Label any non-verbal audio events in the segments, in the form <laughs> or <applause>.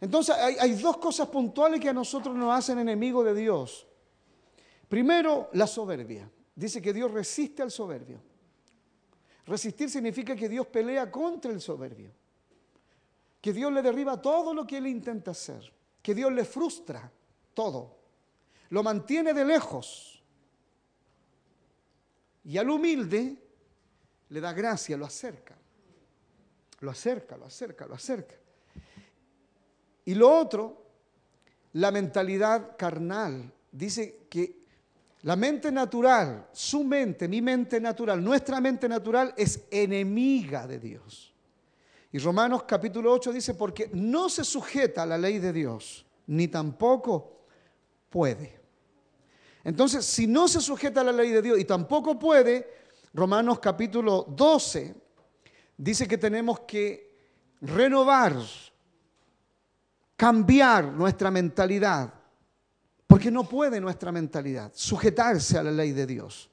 Entonces hay, dos cosas puntuales que a nosotros nos hacen enemigos de Dios. Primero, la soberbia. Dice que Dios resiste al soberbio. Resistir significa que Dios pelea contra el soberbio. Que Dios le derriba todo lo que él intenta hacer. Que Dios le frustra todo. Lo mantiene de lejos. Y al humilde le da gracia, lo acerca. Lo acerca, lo acerca, lo acerca. Y lo otro, la mentalidad carnal. Dice que la mente natural, su mente, mi mente natural, nuestra mente natural es enemiga de Dios. Y Romanos capítulo 8 dice, porque no se sujeta a la ley de Dios, ni tampoco puede. Entonces, si no se sujeta a la ley de Dios y tampoco puede, Romanos capítulo 12 dice que tenemos que renovar, cambiar nuestra mentalidad, porque no puede nuestra mentalidad sujetarse a la ley de Dios.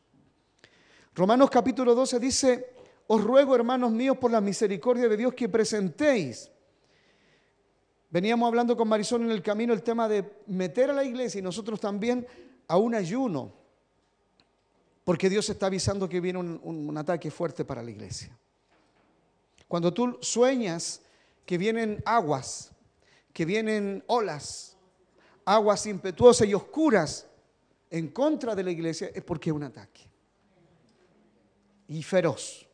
Romanos capítulo 12 dice, os ruego, hermanos míos, por la misericordia de Dios, que presentéis. Veníamos hablando con Marisol en el camino el tema de meter a la iglesia y nosotros también a un ayuno, porque Dios está avisando que viene un, un ataque fuerte para la iglesia. Cuando tú sueñas que vienen aguas, que vienen olas, aguas impetuosas y oscuras en contra de la iglesia, es porque es un ataque. Y feroz.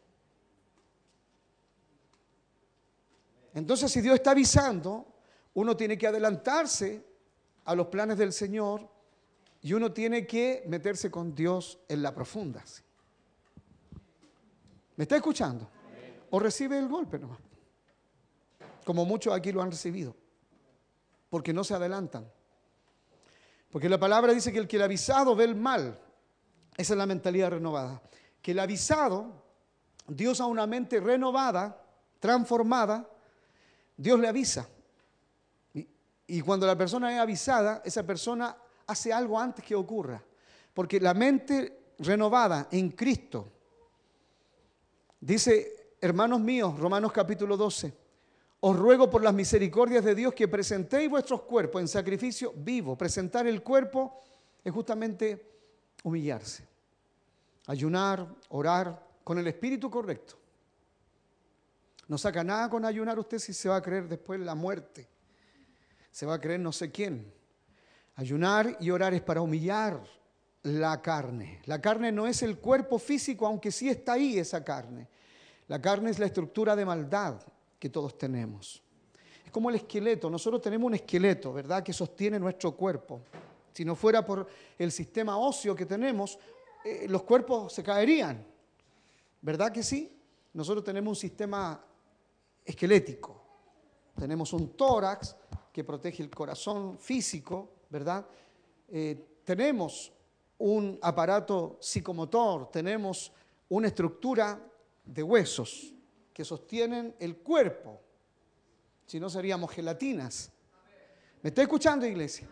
Entonces, si Dios está avisando, uno tiene que adelantarse a los planes del Señor y uno tiene que meterse con Dios en la profunda. ¿Me está escuchando? O recibe el golpe nomás. Como muchos aquí lo han recibido. Porque no se adelantan. Porque la palabra dice que el que el avisado ve el mal. Esa es la mentalidad renovada. Que el avisado, Dios a una mente renovada, transformada, Dios le avisa. Y, y cuando la persona es avisada, esa persona hace algo antes que ocurra. Porque la mente renovada en Cristo, dice, hermanos míos, Romanos capítulo 12, os ruego por las misericordias de Dios que presentéis vuestros cuerpos en sacrificio vivo. Presentar el cuerpo es justamente humillarse, ayunar, orar con el espíritu correcto. No saca nada con ayunar usted si se va a creer después la muerte. Se va a creer no sé quién. Ayunar y orar es para humillar la carne. La carne no es el cuerpo físico, aunque sí está ahí esa carne. La carne es la estructura de maldad que todos tenemos. Es como el esqueleto. Nosotros tenemos un esqueleto, ¿verdad?, que sostiene nuestro cuerpo. Si no fuera por el sistema óseo que tenemos, eh, los cuerpos se caerían. ¿Verdad que sí? Nosotros tenemos un sistema esquelético. Tenemos un tórax que protege el corazón físico, ¿verdad? Eh, tenemos un aparato psicomotor, tenemos una estructura de huesos que sostienen el cuerpo. Si no seríamos gelatinas. ¿Me está escuchando, iglesia?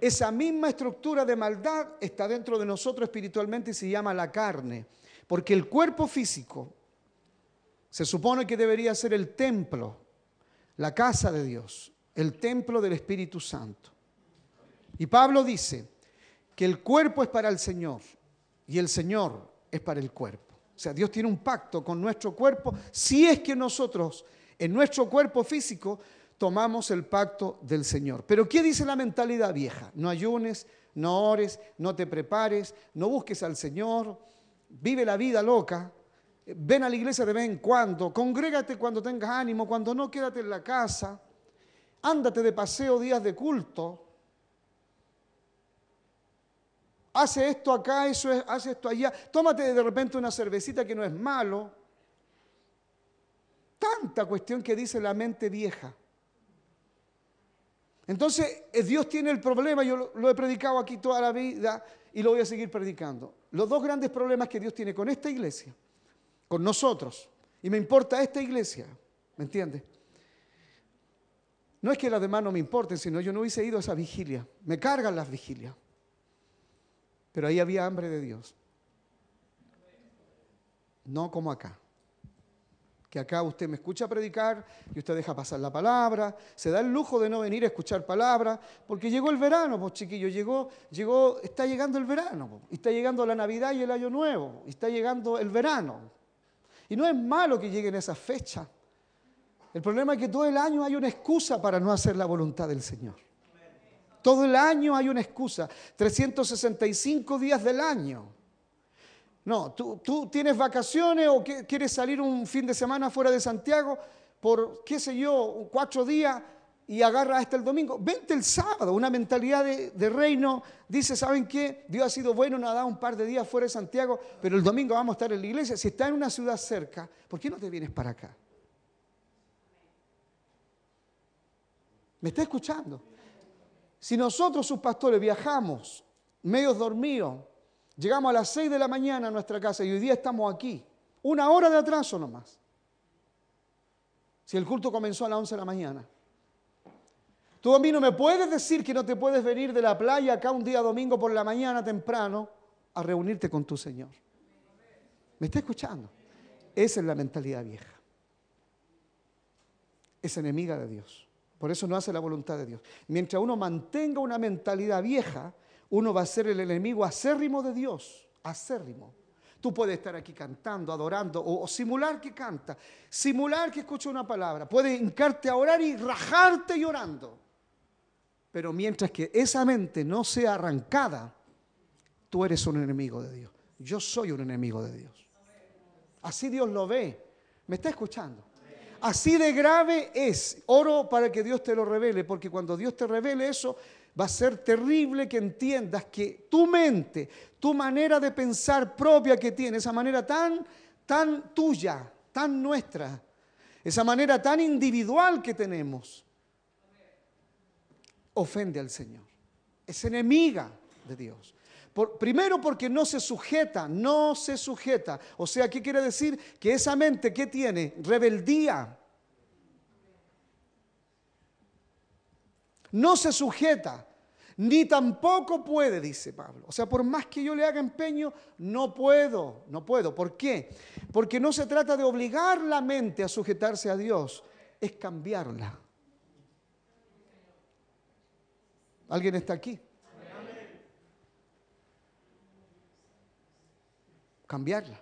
Esa misma estructura de maldad está dentro de nosotros espiritualmente y se llama la carne. Porque el cuerpo físico se supone que debería ser el templo, la casa de Dios, el templo del Espíritu Santo. Y Pablo dice que el cuerpo es para el Señor y el Señor es para el cuerpo. Sea, Dios tiene un pacto con nuestro cuerpo si es que nosotros en nuestro cuerpo físico tomamos el pacto del Señor. Pero ¿qué dice la mentalidad vieja? No ayunes, no ores, no te prepares, no busques al Señor, vive la vida loca, ven a la iglesia de vez en cuando, congrégate cuando tengas ánimo, cuando no, quédate en la casa, ándate de paseo días de culto, hace esto acá, eso es, hace esto allá, tómate de repente una cervecita que no es malo. Tanta cuestión que dice la mente vieja. Entonces, eh, Dios tiene el problema, yo lo, he predicado aquí toda la vida y lo voy a seguir predicando. Los dos grandes problemas que Dios tiene con esta iglesia, con nosotros, y me importa esta iglesia, ¿me entiendes? No es que las demás no me importen, sino yo no hubiese ido a esa vigilia. Me cargan las vigilias. Pero ahí había hambre de Dios. No como acá. que acá usted me escucha predicar y usted deja pasar la palabra, se da el lujo de no venir a escuchar palabra, porque llegó el verano, pues chiquillo, llegó, llegó, está llegando el verano, está llegando la Navidad y el Año Nuevo, está llegando el verano. Y no es malo que lleguen esas fechas. El problema es que todo el año hay una excusa para no hacer la voluntad del Señor. Todo el año hay una excusa. 365 días del año. No, tú, tienes vacaciones o quieres salir un fin de semana fuera de Santiago por, qué sé yo, cuatro días y agarras hasta el domingo. Vente el sábado, una mentalidad de, reino. Dice, ¿saben qué? Dios ha sido bueno, nos ha dado un par de días fuera de Santiago, pero el domingo vamos a estar en la iglesia. Si está en una ciudad cerca, ¿por qué no te vienes para acá? ¿Me está escuchando? Si nosotros, sus pastores, viajamos medios dormidos, Llegamos a las 6 de la mañana a nuestra casa y hoy día estamos aquí. Una hora de atraso nomás. Si el culto comenzó a las 11 de la mañana. Tú a mí no me puedes decir que no te puedes venir de la playa acá un día domingo por la mañana temprano a reunirte con tu Señor. ¿Me está escuchando? Esa es la mentalidad vieja. Es enemiga de Dios. Por eso no hace la voluntad de Dios. Mientras uno mantenga una mentalidad vieja, uno va a ser el enemigo acérrimo de Dios, acérrimo. Tú puedes estar aquí cantando, adorando, o, simular que canta, simular que escucha una palabra. Puedes hincarte a orar y rajarte llorando. Pero mientras que esa mente no sea arrancada, tú eres un enemigo de Dios. Yo soy un enemigo de Dios. Así Dios lo ve. ¿Me está escuchando? Así de grave es. Oro para que Dios te lo revele, porque cuando Dios te revele eso, va a ser terrible que entiendas que tu mente, tu manera de pensar propia que tienes, esa manera tan, tan tuya, tan nuestra, esa manera tan individual que tenemos, ofende al Señor. Es enemiga de Dios. Primero porque no se sujeta, no se sujeta. O sea, ¿qué quiere decir? Que esa mente que tiene rebeldía, no se sujeta, ni tampoco puede, dice Pablo. O sea, por más que yo le haga empeño, no puedo, no puedo. ¿Por qué? Porque no se trata de obligar la mente a sujetarse a Dios, es cambiarla. ¿Alguien está aquí? Cambiarla.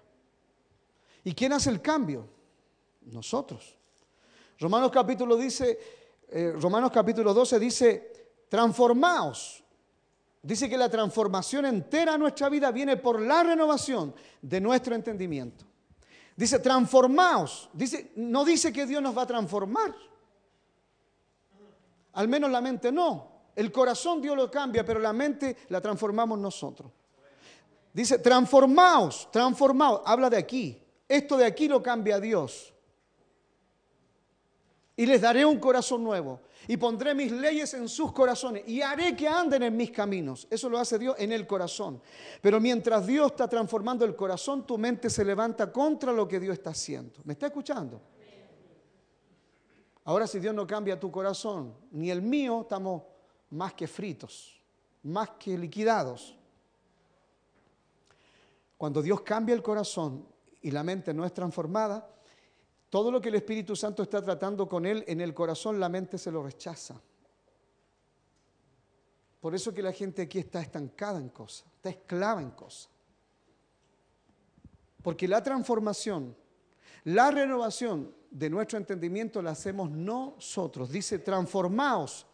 ¿Y quién hace el cambio? Nosotros. Romanos capítulo dice, eh, Romanos capítulo 12 dice, transformaos. Dice que la transformación entera de nuestra vida viene por la renovación de nuestro entendimiento. Dice, transformaos. Dice, no dice que Dios nos va a transformar. Al menos la mente no. El corazón Dios lo cambia, pero la mente la transformamos nosotros. Dice, transformaos, transformaos. Habla de aquí. Esto de aquí lo cambia Dios. Y les daré un corazón nuevo y pondré mis leyes en sus corazones y haré que anden en mis caminos. Eso lo hace Dios en el corazón. Pero mientras Dios está transformando el corazón, tu mente se levanta contra lo que Dios está haciendo. ¿Me está escuchando? Ahora si Dios no cambia tu corazón, ni el mío, estamos más que fritos, más que liquidados. Cuando Dios cambia el corazón y la mente no es transformada, todo lo que el Espíritu Santo está tratando con él en el corazón, la mente se lo rechaza. Por eso que la gente aquí está estancada en cosas, está esclava en cosas. Porque la transformación, la renovación de nuestro entendimiento la hacemos nosotros. Dice, transformaos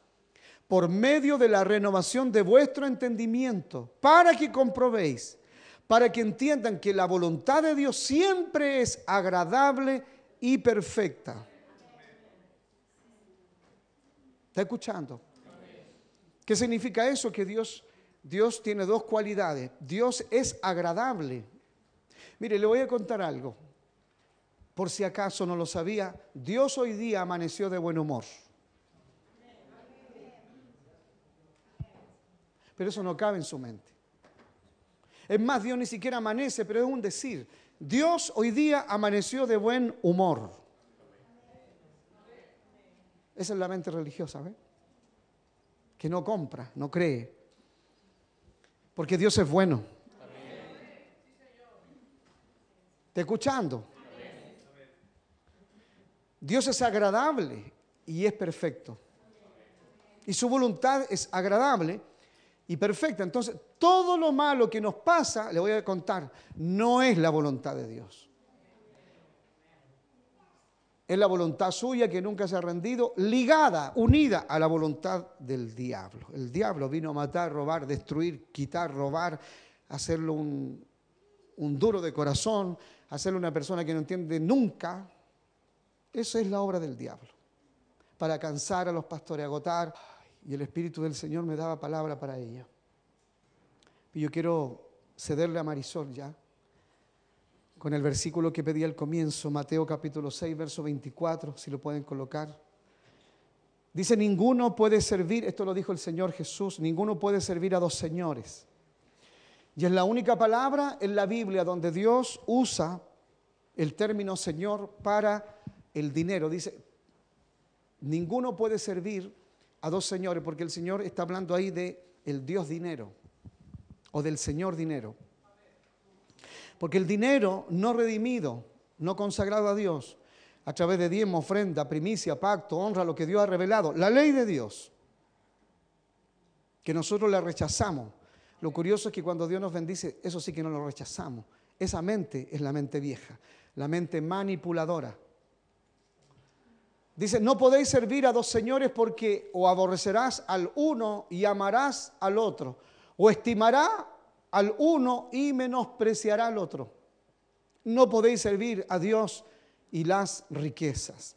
por medio de la renovación de vuestro entendimiento, para que comprobéis, para que entiendan que la voluntad de Dios siempre es agradable y perfecta. ¿Está escuchando? ¿Qué significa eso? Que Dios, Dios tiene dos cualidades. Dios es agradable. Mire, le voy a contar algo. Por si acaso no lo sabía, Dios hoy día amaneció de buen humor. Pero eso no cabe en su mente. Es más, Dios ni siquiera amanece, pero es un decir. Dios hoy día amaneció de buen humor. Esa es la mente religiosa, ¿ve? Que no compra, no cree. Porque Dios es bueno. ¿Te escuchando? Dios es agradable y es perfecto. Y su voluntad es agradable y perfecta. Entonces, todo lo malo que nos pasa, le voy a contar, no es la voluntad de Dios. Es la voluntad suya que nunca se ha rendido, ligada, unida a la voluntad del diablo. El diablo vino a matar, robar, destruir, quitar, robar, hacerlo un, duro de corazón, hacerlo una persona que no entiende nunca. Esa es la obra del diablo. Para cansar a los pastores, agotar. Y el Espíritu del Señor me daba palabra para ella. Y yo quiero cederle a Marisol ya con el versículo que pedí al comienzo, Mateo capítulo 6, verso 24, si lo pueden colocar. Dice, ninguno puede servir, esto lo dijo el Señor Jesús, ninguno puede servir a dos señores. Y es la única palabra en la Biblia donde Dios usa el término Señor para el dinero. Dice, ninguno puede servir a dos señores, porque el Señor está hablando ahí de el Dios dinero o del Señor dinero. Porque el dinero no redimido, no consagrado a Dios, a través de diezmo, ofrenda, primicia, pacto, honra, lo que Dios ha revelado, la ley de Dios, que nosotros la rechazamos. Lo curioso es que cuando Dios nos bendice, eso sí que no lo rechazamos. Esa mente es la mente vieja, la mente manipuladora. Dice, no podéis servir a dos señores porque o aborrecerás al uno y amarás al otro, o estimará al uno y menospreciará al otro. No podéis servir a Dios y las riquezas.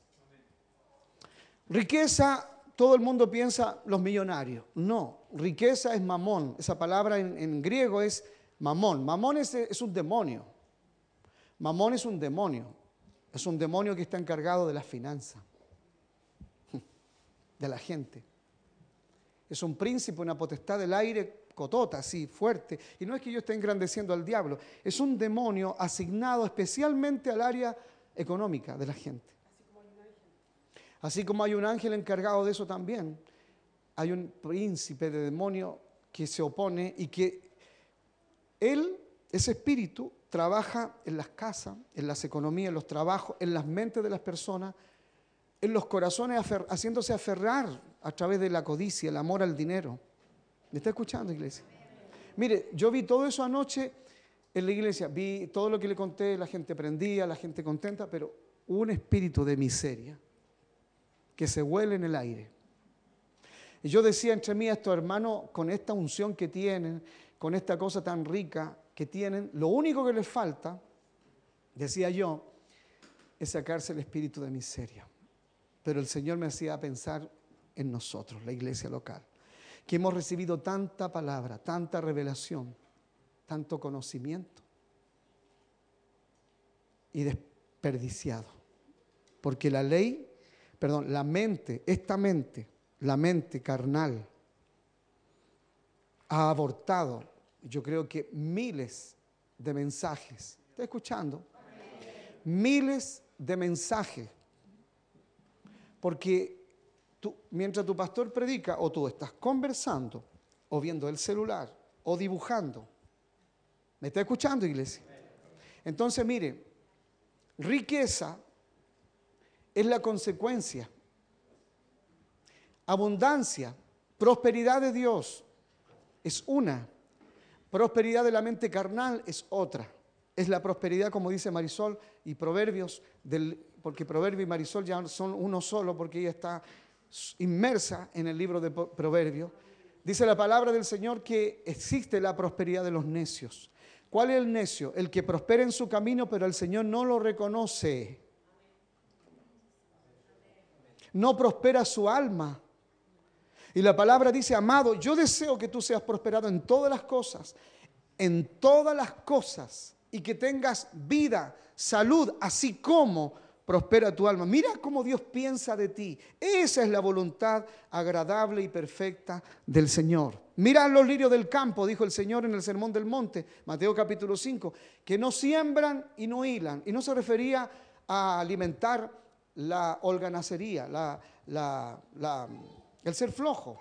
Riqueza, todo el mundo piensa los millonarios. No, riqueza es mamón. Esa palabra en, griego es mamón. Mamón es, es un demonio. Mamón es un demonio. Es un demonio que está encargado de la finanza, de la gente. Es un príncipe, una potestad del aire cotota, así, fuerte. Y no es que yo esté engrandeciendo al diablo, es un demonio asignado especialmente al área económica de la gente. Así como hay un ángel encargado de eso también, hay un príncipe de demonio que se opone y que él, ese espíritu, trabaja en las casas, en las economías, en los trabajos, en las mentes de las personas, en los corazones, haciéndose aferrar a través de la codicia, el amor al dinero. ¿Me está escuchando, iglesia? Mire, yo vi todo eso anoche en la iglesia, vi todo lo que le conté, la gente prendía, la gente contenta, pero un espíritu de miseria que se huele en el aire. Y yo decía entre mí a estos hermanos, con esta unción que tienen, con esta cosa tan rica que tienen, lo único que les falta, decía yo, es sacarse el espíritu de miseria. Pero el Señor me hacía pensar en nosotros, la iglesia local que hemos recibido tanta palabra, tanta revelación, tanto conocimiento y desperdiciado. Porque la ley, perdón, la mente, esta mente, la mente carnal, ha abortado, yo creo que miles de mensajes. ¿Está escuchando? Miles de mensajes. Porque mientras tu pastor predica, o tú estás conversando, o viendo el celular, o dibujando. ¿Me está escuchando, iglesia? Entonces, mire, riqueza es la consecuencia. Abundancia, prosperidad de Dios es una. Prosperidad de la mente carnal es otra. Es la prosperidad, como dice Marisol, y Proverbios, del, porque Proverbio y Marisol ya son uno solo, porque ella está inmersa en el libro de Proverbios, dice la palabra del Señor que existe la prosperidad de los necios. ¿Cuál es el necio? El que prospera en su camino, pero el Señor no lo reconoce. No prospera su alma. Y la palabra dice, amado, yo deseo que tú seas prosperado en todas las cosas, en todas las cosas, y que tengas vida, salud, así como prospera tu alma. Mira cómo Dios piensa de ti. Esa es la voluntad agradable y perfecta del Señor. Mira los lirios del campo, dijo el Señor en el Sermón del Monte, Mateo capítulo 5, que no siembran y no hilan. Y no se refería a alimentar la holganacería, el ser flojo,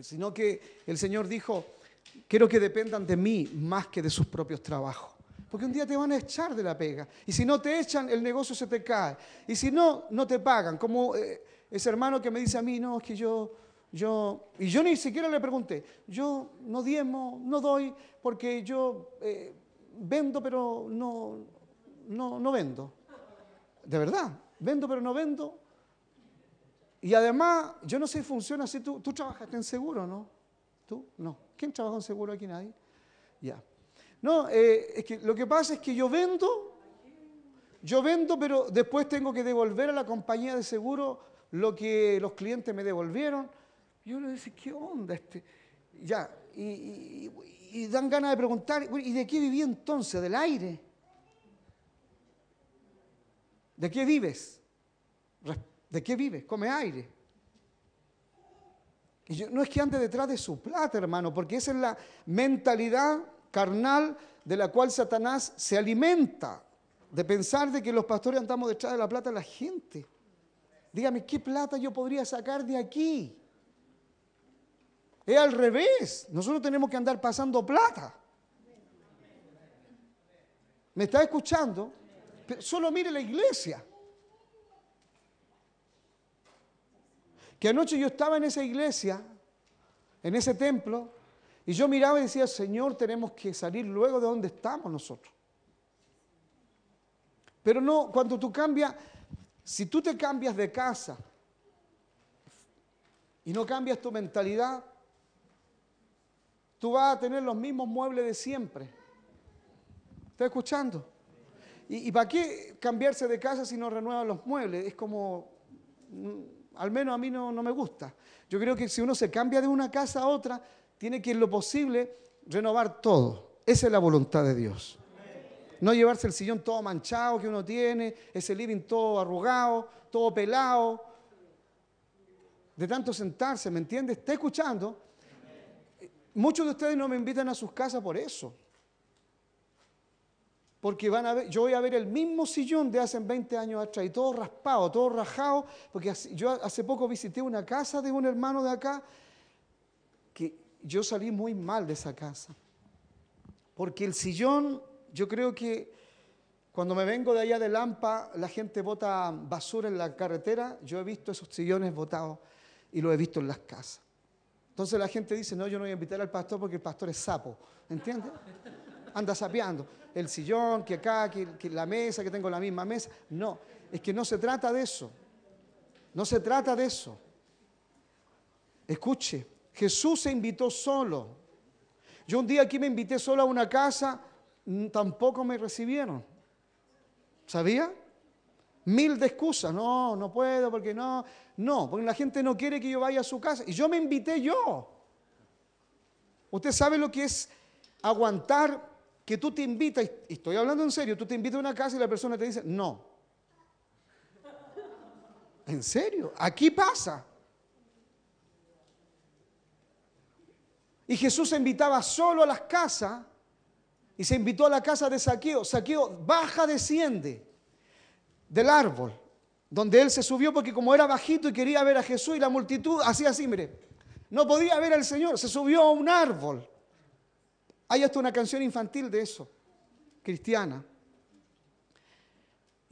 sino que el Señor dijo, quiero que dependan de mí más que de sus propios trabajos. Porque un día te van a echar de la pega. Y si no te echan, el negocio se te cae. Y si no, no te pagan. Como eh, ese hermano que me dice a mí, no, es que yo, yo, y yo ni siquiera le pregunté, yo no diezmo, no doy, porque yo eh, vendo, pero no, no, no vendo. De verdad, vendo, pero no vendo. Y además, yo no sé si funciona así. Tú, tú trabajaste en seguro, ¿no? ¿Tú? No. ¿Quién trabaja en seguro aquí? Nadie. Ya. No, eh, es que lo que pasa es que yo vendo, yo vendo, pero después tengo que devolver a la compañía de seguro lo que los clientes me devolvieron. Yo le decía, ¿qué onda este? Ya, y, y dan ganas de preguntar, ¿y de qué viví entonces? ¿Del aire? ¿De qué vives? ¿De qué vives? Come aire. Y yo, no es que ande detrás de su plata, hermano, porque esa es la mentalidad carnal de la cual Satanás se alimenta, de pensar de que los pastores andamos detrás de la plata de la gente. Dígame, ¿qué plata yo podría sacar de aquí? Es al revés. Nosotros tenemos que andar pasando plata. ¿Me está escuchando? solo mire la iglesia. Que anoche yo estaba en esa iglesia, en ese templo, y yo miraba y decía, Señor, tenemos que salir luego de donde estamos nosotros. Pero no, cuando tú cambias, si tú te cambias de casa y no cambias tu mentalidad, tú vas a tener los mismos muebles de siempre. ¿Estás escuchando? ¿Y, para qué cambiarse de casa si no renuevan los muebles? Es como, mm, al menos a mí no, no me gusta. Yo creo que si uno se cambia de una casa a otra, tiene que en lo posible renovar todo. Esa es la voluntad de Dios. No llevarse el sillón todo manchado que uno tiene, ese living todo arrugado, todo pelado, de tanto sentarse, ¿me entiende? ¿Está escuchando? Muchos de ustedes no me invitan a sus casas por eso. Porque van a ver, yo voy a ver el mismo sillón de hace 20 años atrás y todo raspado, todo rajado, porque yo hace poco visité una casa de un hermano de acá yo salí muy mal de esa casa. Porque el sillón, yo creo que cuando me vengo de allá de Lampa, la gente bota basura en la carretera. Yo he visto esos sillones botados y lo he visto en las casas. Entonces la gente dice, no, yo no voy a invitar al pastor porque el pastor es sapo. ¿Entiendes? Anda sapeando. El sillón, que acá, que, que la mesa, que tengo la misma mesa. No, es que no se trata de eso. No se trata de eso. Escuche, Jesús se invitó solo. Yo un día aquí me invité solo a una casa, mm, tampoco me recibieron. ¿Sabía? Mil de excusas. No, no puedo porque no. No, porque la gente no quiere que yo vaya a su casa. Y yo me invité yo. Usted sabe lo que es aguantar que tú te invitas, y estoy hablando en serio, tú te invitas a una casa y la persona te dice, no. ¿En serio? Aquí pasa. Y Jesús invitaba solo a las casas y se invitó a la casa de Saqueo. Saqueo baja, desciende del árbol donde él se subió porque como era bajito y quería ver a Jesús y la multitud hacía así, mire, no podía ver al Señor, se subió a un árbol. Hay hasta una canción infantil de eso, cristiana.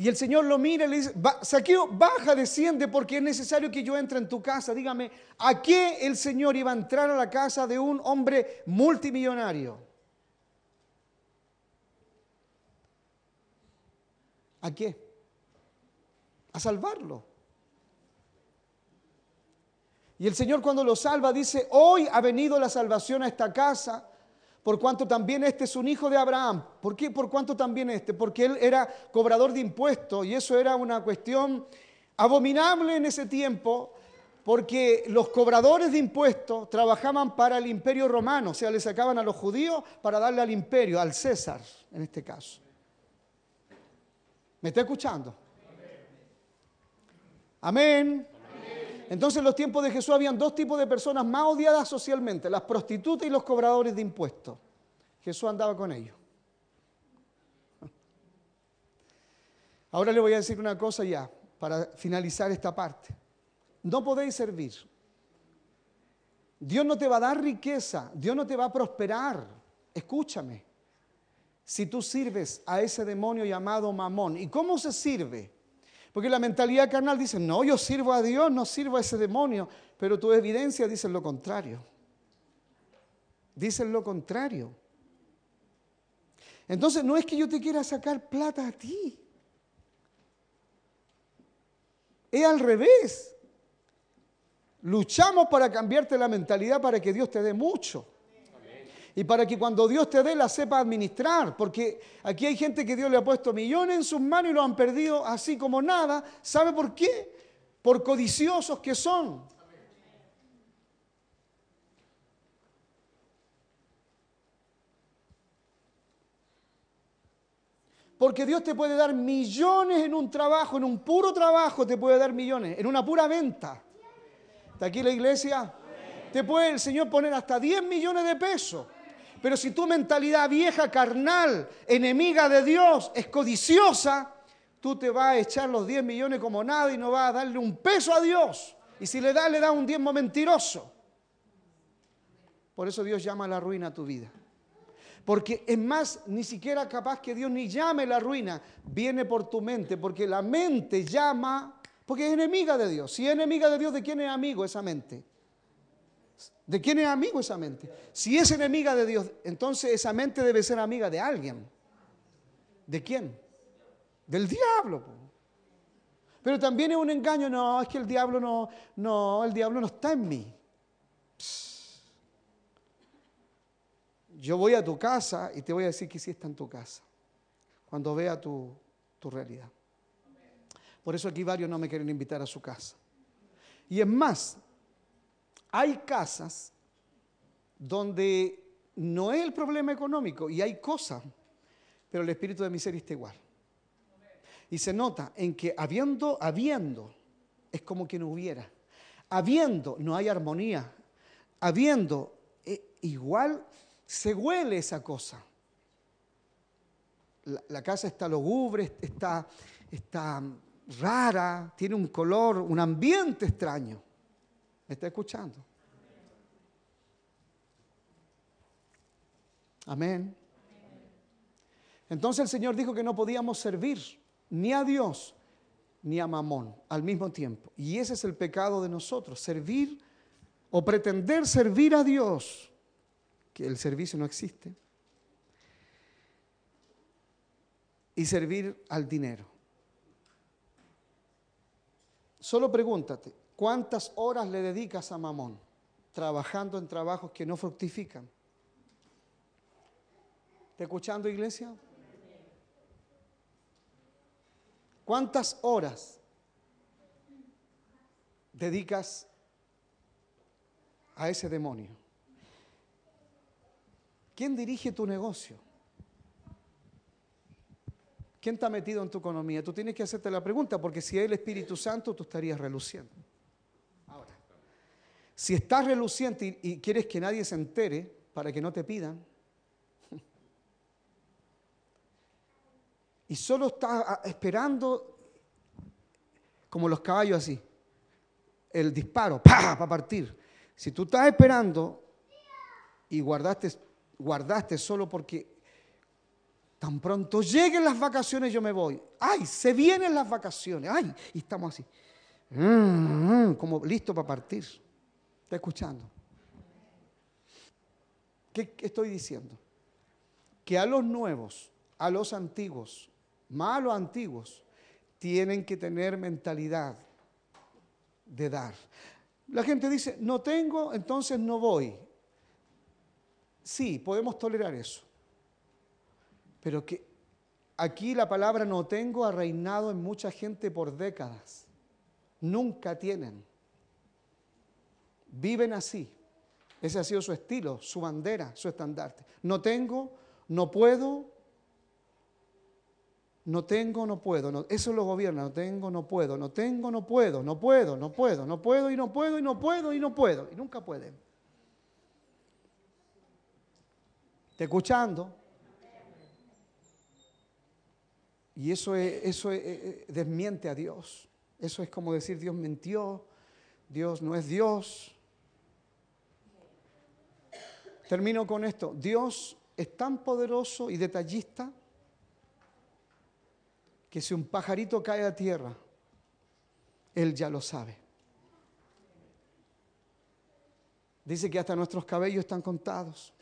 Y el Señor lo mira y le dice, Saqueo, baja, desciende porque es necesario que yo entre en tu casa. Dígame, ¿a qué el Señor iba a entrar a la casa de un hombre multimillonario? ¿A qué? A salvarlo. Y el Señor cuando lo salva dice, hoy ha venido la salvación a esta casa por cuanto también este es un hijo de Abraham. ¿Por qué? Por cuanto también este, porque él era cobrador de impuestos y eso era una cuestión abominable en ese tiempo, porque los cobradores de impuestos trabajaban para el imperio romano, o sea, le sacaban a los judíos para darle al imperio, al César en este caso. ¿Me está escuchando? Amén. Entonces en los tiempos de Jesús habían dos tipos de personas más odiadas socialmente, las prostitutas y los cobradores de impuestos. Jesús andaba con ellos. Ahora le voy a decir una cosa ya, para finalizar esta parte. No podéis servir. Dios no te va a dar riqueza, Dios no te va a prosperar. Escúchame. si tú sirves a ese demonio llamado mamón. ¿Y cómo se sirve? Porque la mentalidad carnal dice, no, yo sirvo a Dios, no sirvo a ese demonio, pero tu evidencia dice lo contrario. Dicen lo contrario. Entonces no es que yo te quiera sacar plata a ti. Es al revés. Luchamos para cambiarte la mentalidad para que Dios te dé mucho. Y para que cuando Dios te dé la sepa administrar. Porque aquí hay gente que Dios le ha puesto millones en sus manos y lo han perdido así como nada. ¿Sabe por qué? Por codiciosos que son. Porque Dios te puede dar millones en un trabajo, en un puro trabajo te puede dar millones, en una pura venta. ¿Está aquí la iglesia? Te puede el Señor poner hasta 10 millones de pesos. Pero si tu mentalidad vieja, carnal, enemiga de Dios, es codiciosa, tú te vas a echar los 10 millones como nada y no vas a darle un peso a Dios. Y si le das, le das un diezmo mentiroso. Por eso Dios llama a la ruina a tu vida. Porque es más, ni siquiera capaz que Dios ni llame la ruina, viene por tu mente, porque la mente llama, porque es enemiga de Dios. Si es enemiga de Dios, ¿de quién es amigo esa mente? ¿De quién es amigo esa mente? Si es enemiga de Dios, entonces esa mente debe ser amiga de alguien. ¿De quién? Del diablo. Pero también es un engaño, no, es que el diablo no, no, el diablo no está en mí. yo voy a tu casa y te voy a decir que sí está en tu casa, cuando vea tu, tu realidad. Por eso aquí varios no me quieren invitar a su casa. Y es más, hay casas donde no es el problema económico y hay cosas, pero el espíritu de miseria está igual. Y se nota en que habiendo, habiendo, es como que no hubiera. Habiendo, no hay armonía. Habiendo, eh, igual se huele esa cosa. La, casa está lugubre, está, está rara, tiene un color, un ambiente extraño. ¿Me está escuchando? Amén. Entonces el Señor dijo que no podíamos servir ni a Dios ni a Mamón al mismo tiempo. Y ese es el pecado de nosotros, servir o pretender servir a Dios que el servicio no existe, y servir al dinero. Solo pregúntate, ¿cuántas horas le dedicas a Mamón trabajando en trabajos que no fructifican? ¿Te escuchando, iglesia? ¿Cuántas horas dedicas a ese demonio? ¿Quién dirige tu negocio? ¿Quién está metido en tu economía? Tú tienes que hacerte la pregunta, porque si es el Espíritu Santo, tú estarías reluciendo. Si estás reluciente y, quieres que nadie se entere para que no te pidan, y solo estás ah, esperando, como los caballos así, el disparo, para partir. Si tú estás esperando y guardaste guardaste solo porque tan pronto lleguen las vacaciones yo me voy. Ay, se vienen las vacaciones. Ay, y estamos así. Mm, mm, como listo para partir. ¿Está escuchando? ¿Qué estoy diciendo? Que a los nuevos, a los antiguos, más antiguos, tienen que tener mentalidad de dar. La gente dice, no tengo, entonces no voy. Sí, podemos tolerar eso. Pero que aquí la palabra no tengo ha reinado en mucha gente por décadas. Nunca tienen. Viven así. Ese ha sido su estilo, su bandera, su estandarte. No tengo, no puedo, no tengo, no puedo. eso lo gobierna. No tengo, no puedo. No tengo, no puedo. No puedo, no puedo. No puedo y no puedo y no puedo y no puedo. Y nunca pueden. escuchando? Y eso, eso desmiente a Dios. Eso es como decir Dios mintió, Dios no es Dios. Termino con esto. Dios es tan poderoso y detallista que si un pajarito cae a tierra, Él ya lo sabe. Dice que hasta nuestros cabellos están contados.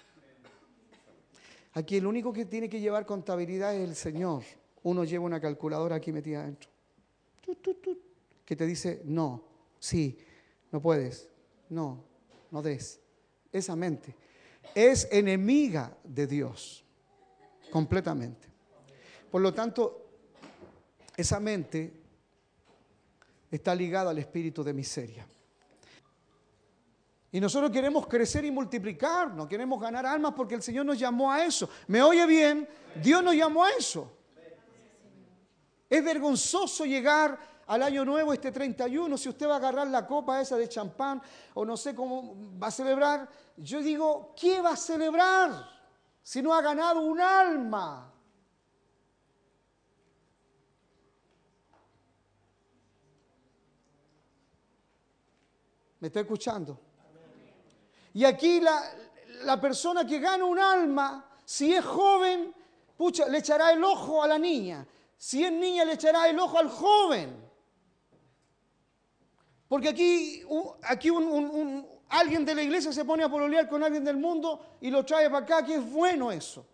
Aquí el único que tiene que llevar contabilidad es el Señor. Uno lleva una calculadora aquí metida adentro. Que te dice, no, sí, no puedes, no, no des. Esa mente es enemiga de Dios, completamente. Por lo tanto, esa mente está ligada al espíritu de miseria. Y nosotros queremos crecer y multiplicarnos, queremos ganar almas porque el Señor nos llamó a eso. ¿Me oye bien? Dios nos llamó a eso. Es vergonzoso llegar al año nuevo, este 31, si usted va a agarrar la copa esa de champán o no sé cómo va a celebrar. Yo digo, ¿qué va a celebrar si no ha ganado un alma? ¿Me está escuchando? Y aquí la, persona que gana un alma, si es joven, pucha, le echará el ojo a la niña. Si es niña, le echará el ojo al joven. Porque aquí, aquí alguien de la iglesia se pone a pololear con alguien del mundo y lo trae para acá, que es bueno eso.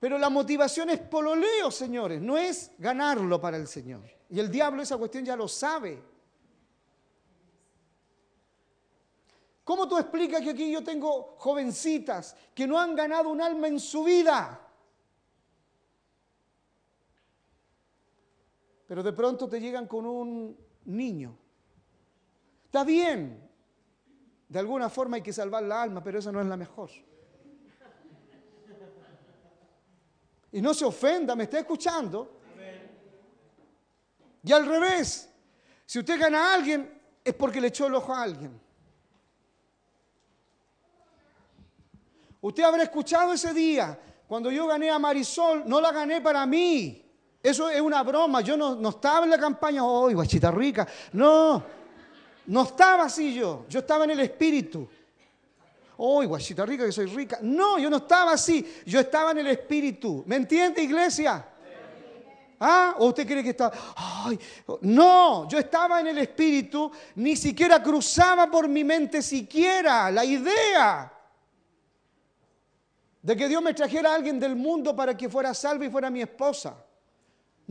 Pero la motivación es pololeo, señores, no es ganarlo para el Señor. Y el diablo esa cuestión ya lo sabe. ¿Cómo tú explicas que aquí yo tengo jovencitas que no han ganado un alma en su vida? Pero de pronto te llegan con un niño. Está bien, de alguna forma hay que salvar la alma, pero esa no es la mejor. Y no se ofenda, me está escuchando. Y al revés, si usted gana a alguien, es porque le echó el ojo a alguien. Usted habrá escuchado ese día, cuando yo gané a Marisol, no la gané para mí. Eso es una broma. Yo no, estaba en la campaña, ¡ay, guachita rica! No, no estaba así yo. Yo estaba en el espíritu. ¡ay, guachita rica, que soy rica! No, yo no estaba así. Yo estaba en el espíritu. ¿Me entiende, iglesia? ¿Ah? ¿O usted cree que está.? ¡Ay! No, yo estaba en el espíritu, ni siquiera cruzaba por mi mente siquiera la idea de que Dios me trajera a alguien del mundo para que fuera salvo y fuera mi esposa.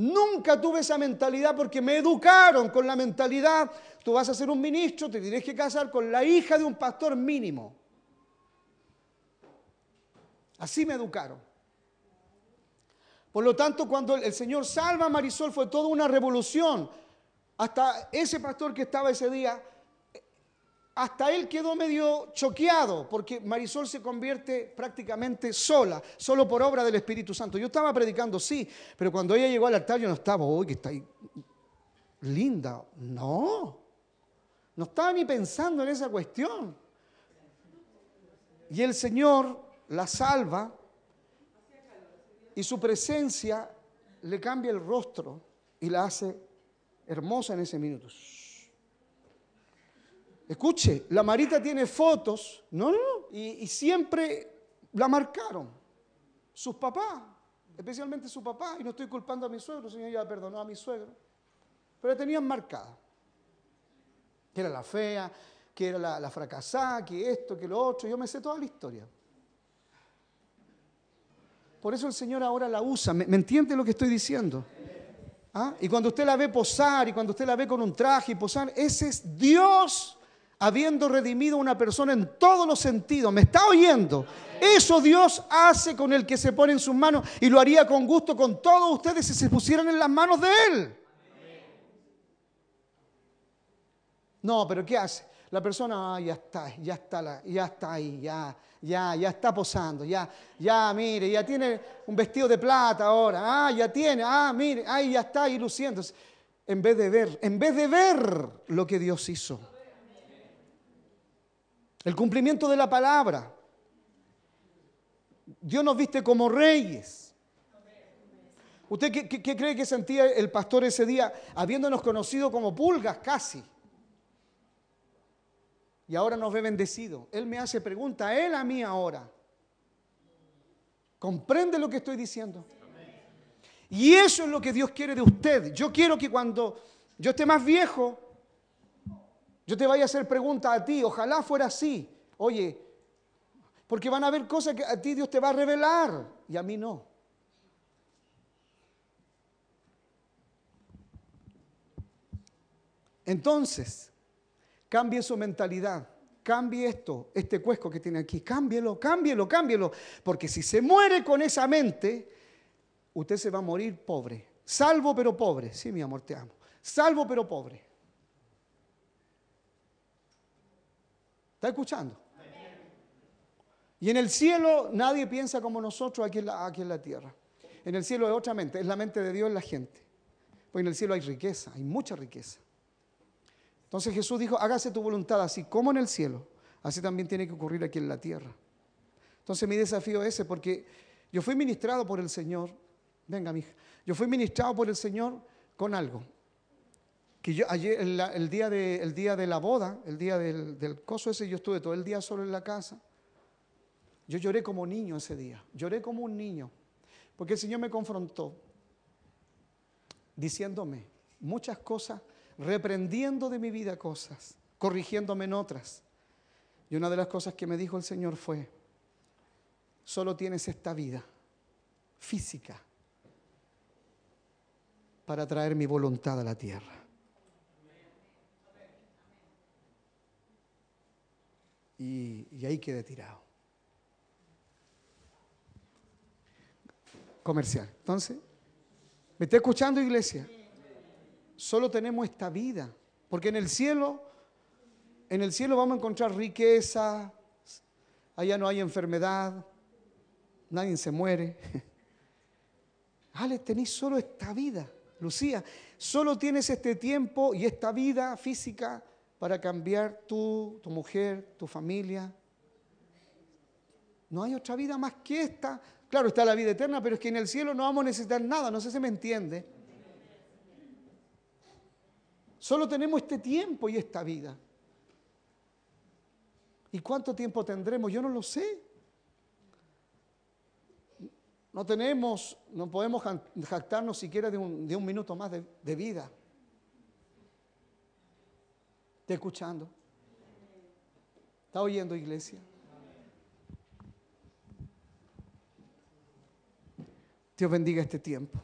Nunca tuve esa mentalidad porque me educaron con la mentalidad, tú vas a ser un ministro, te tienes que casar con la hija de un pastor mínimo. Así me educaron. Por lo tanto, cuando el Señor salva a Marisol fue toda una revolución. Hasta ese pastor que estaba ese día hasta él quedó medio choqueado porque Marisol se convierte prácticamente sola, solo por obra del Espíritu Santo. Yo estaba predicando, sí, pero cuando ella llegó al altar yo no estaba, uy, que está ahí linda. No, no estaba ni pensando en esa cuestión. Y el Señor la salva y su presencia le cambia el rostro y la hace hermosa en ese minuto. Escuche, la Marita tiene fotos, no, no, no, y, siempre la marcaron. Sus papás, especialmente su papá, y no estoy culpando a mi suegro, señor ya perdonó a mi suegro, pero la tenían marcada. Que era la fea, que era la, la, fracasada, que esto, que lo otro, yo me sé toda la historia. Por eso el Señor ahora la usa, ¿me, entiende lo que estoy diciendo? ¿Ah? Y cuando usted la ve posar y cuando usted la ve con un traje y posar, ese es Dios habiendo redimido a una persona en todos los sentidos. ¿Me está oyendo? Eso Dios hace con el que se pone en sus manos y lo haría con gusto con todos ustedes si se pusieran en las manos de Él. No, pero ¿qué hace? La persona, ah, ya está, ya está, ya está ahí, ya, ya, ya está posando, ya, ya, mire, ya tiene un vestido de plata ahora, ah, ya tiene, ah, mire, ahí ya está ahí luciéndose. En vez de ver, en vez de ver lo que Dios hizo. El cumplimiento de la palabra. Dios nos viste como reyes. ¿Usted qué, cree que sentía el pastor ese día, habiéndonos conocido como pulgas casi? Y ahora nos ve bendecido. Él me hace pregunta, él a mí ahora. ¿Comprende lo que estoy diciendo? Y eso es lo que Dios quiere de usted. Yo quiero que cuando yo esté más viejo, yo te vaya a hacer preguntas a ti. Ojalá fuera así. Oye, porque van a haber cosas que a ti Dios te va a revelar y a mí no. Entonces, cambie su mentalidad, cambie esto, este cuesco que tiene aquí, cámbielo, cámbielo, cámbielo, porque si se muere con esa mente, usted se va a morir pobre, salvo pero pobre, sí mi amor, te amo, salvo pero pobre. ¿Está escuchando? Y en el cielo nadie piensa como nosotros aquí en, la, tierra. En el cielo es otra mente, es la mente de Dios en la gente. Porque en el cielo hay riqueza, hay mucha riqueza. Entonces Jesús dijo, hágase tu voluntad así como en el cielo, así también tiene que ocurrir aquí en la tierra. Entonces mi desafío es ese, porque yo fui ministrado por el Señor, venga mi hija, yo fui ministrado por el Señor con algo. Que yo ayer, el, día, de, día de la boda, el día del, del coso ese, yo estuve todo el día solo en la casa. Yo lloré como niño ese día, lloré como un niño, porque el Señor me confrontó diciéndome muchas cosas reprendiendo de mi vida cosas, corrigiéndome en otras. Y una de las cosas que me dijo el Señor fue, solo tienes esta vida física para traer mi voluntad a la tierra. Y, ahí quedé tirado. Comercial. Entonces, ¿me está escuchando iglesia? solo tenemos esta vida. Porque en el cielo, en el cielo vamos a encontrar riqueza, allá no hay enfermedad, nadie se muere. <laughs> Alex, tenéis solo esta vida, Lucía, solo tienes este tiempo y esta vida física para cambiar tú, tu mujer, tu familia. No hay otra vida más que esta. Claro, está la vida eterna, pero es que en el cielo no vamos a necesitar nada, no sé si me entiende. Solo tenemos este tiempo y esta vida. ¿Y cuánto tiempo tendremos? Yo no lo sé. No tenemos, no podemos jactarnos siquiera de un, de un minuto más de, de vida. ¿Está escuchando? ¿Está oyendo, iglesia? Dios bendiga este tiempo.